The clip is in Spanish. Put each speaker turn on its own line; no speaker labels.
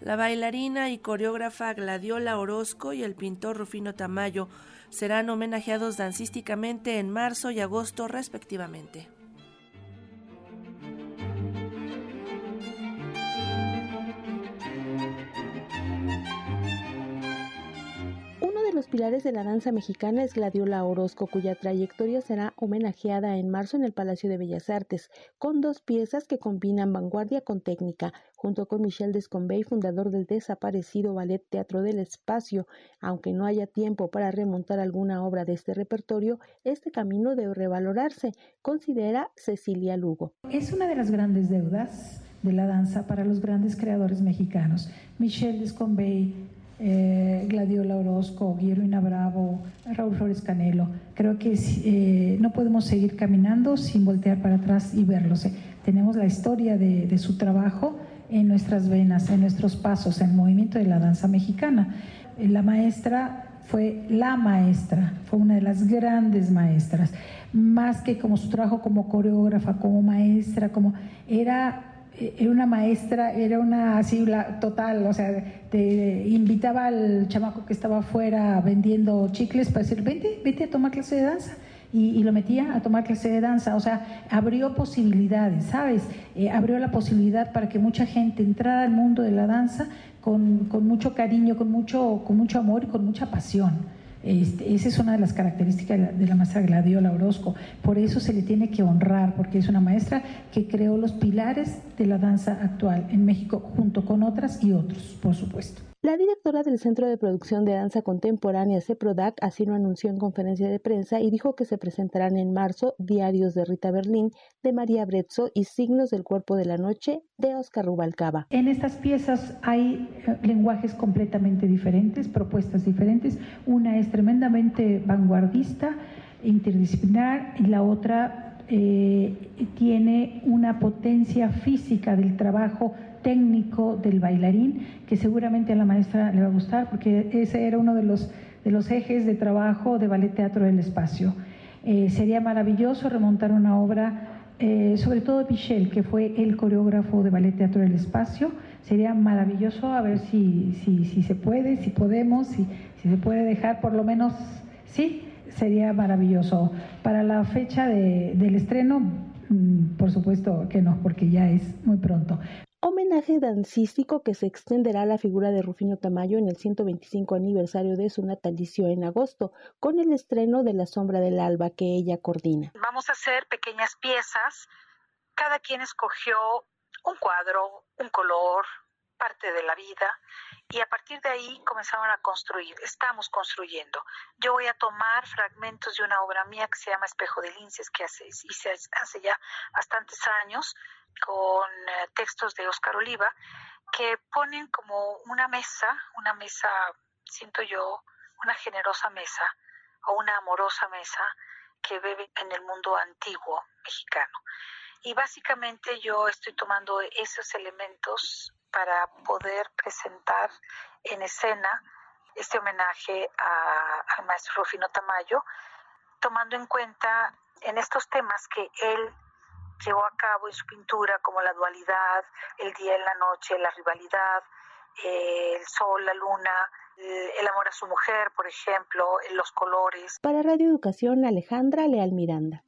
La bailarina y coreógrafa Gladiola Orozco y el pintor Rufino Tamayo serán homenajeados dancísticamente en marzo y agosto respectivamente.
Pilares de la danza mexicana es Gladiola Orozco, cuya trayectoria será homenajeada en marzo en el Palacio de Bellas Artes, con dos piezas que combinan vanguardia con técnica, junto con Michel Descombey, fundador del desaparecido Ballet Teatro del Espacio. Aunque no haya tiempo para remontar alguna obra de este repertorio, este camino debe revalorarse, considera Cecilia Lugo.
Es una de las grandes deudas de la danza para los grandes creadores mexicanos. Michel Descombey, eh, Gladiola Orozco, Guillermo Bravo, Raúl Flores Canelo. Creo que eh, no podemos seguir caminando sin voltear para atrás y verlos. Eh. Tenemos la historia de, su trabajo en nuestras venas, en nuestros pasos, en el movimiento de la danza mexicana. Eh, la maestra fue la maestra, fue una de las grandes maestras, más que como su trabajo como coreógrafa, como maestra, como era era una maestra, era una así total, o sea, te invitaba al chamaco que estaba afuera vendiendo chicles para decir, vente, vete a tomar clase de danza. Y, lo metía a tomar clase de danza, o sea, abrió posibilidades, ¿sabes? Eh, abrió la posibilidad para que mucha gente entrara al mundo de la danza con, con mucho cariño, con mucho, con mucho amor y con mucha pasión. Este, esa es una de las características de la, maestra Gladiola Orozco. Por eso se le tiene que honrar, porque es una maestra que creó los pilares de la danza actual en México, junto con otras y otros, por supuesto.
La directora del Centro de Producción de Danza Contemporánea, CEPRODAC, así lo anunció en conferencia de prensa y dijo que se presentarán en marzo Diarios de Rita Berlín, de María Brezzo y Signos del Cuerpo de la Noche, de Oscar Rubalcaba.
En estas piezas hay eh, lenguajes completamente diferentes, propuestas diferentes. Una es tremendamente vanguardista, interdisciplinar, y la otra eh, tiene una potencia física del trabajo técnico del bailarín que seguramente a la maestra le va a gustar porque ese era uno de los, de los ejes de trabajo de Ballet Teatro del Espacio. Eh, sería maravilloso remontar una obra, eh, sobre todo Michel, que fue el coreógrafo de Ballet Teatro del Espacio. Sería maravilloso a ver si, si, si se puede, si podemos, si, si se puede dejar por lo menos, sí, sería maravilloso. Para la fecha de, del estreno, mm, por supuesto que no, porque ya es muy pronto
homenaje dancístico que se extenderá a la figura de Rufino Tamayo en el 125 aniversario de su natalicio en agosto, con el estreno de La Sombra del Alba que ella coordina.
Vamos a hacer pequeñas piezas, cada quien escogió un cuadro, un color, parte de la vida, y a partir de ahí comenzaron a construir, estamos construyendo. Yo voy a tomar fragmentos de una obra mía que se llama Espejo de Linces, que hace, hice hace ya bastantes años, con eh, textos de Oscar Oliva, que ponen como una mesa, una mesa, siento yo, una generosa mesa o una amorosa mesa que bebe en el mundo antiguo mexicano. Y básicamente yo estoy tomando esos elementos para poder presentar en escena este homenaje al maestro Rufino Tamayo, tomando en cuenta en estos temas que él llevó a cabo en su pintura, como la dualidad, el día y la noche, la rivalidad, eh, el sol, la luna, el amor a su mujer, por ejemplo, los colores.
Para Radio Educación, Alejandra Leal Miranda.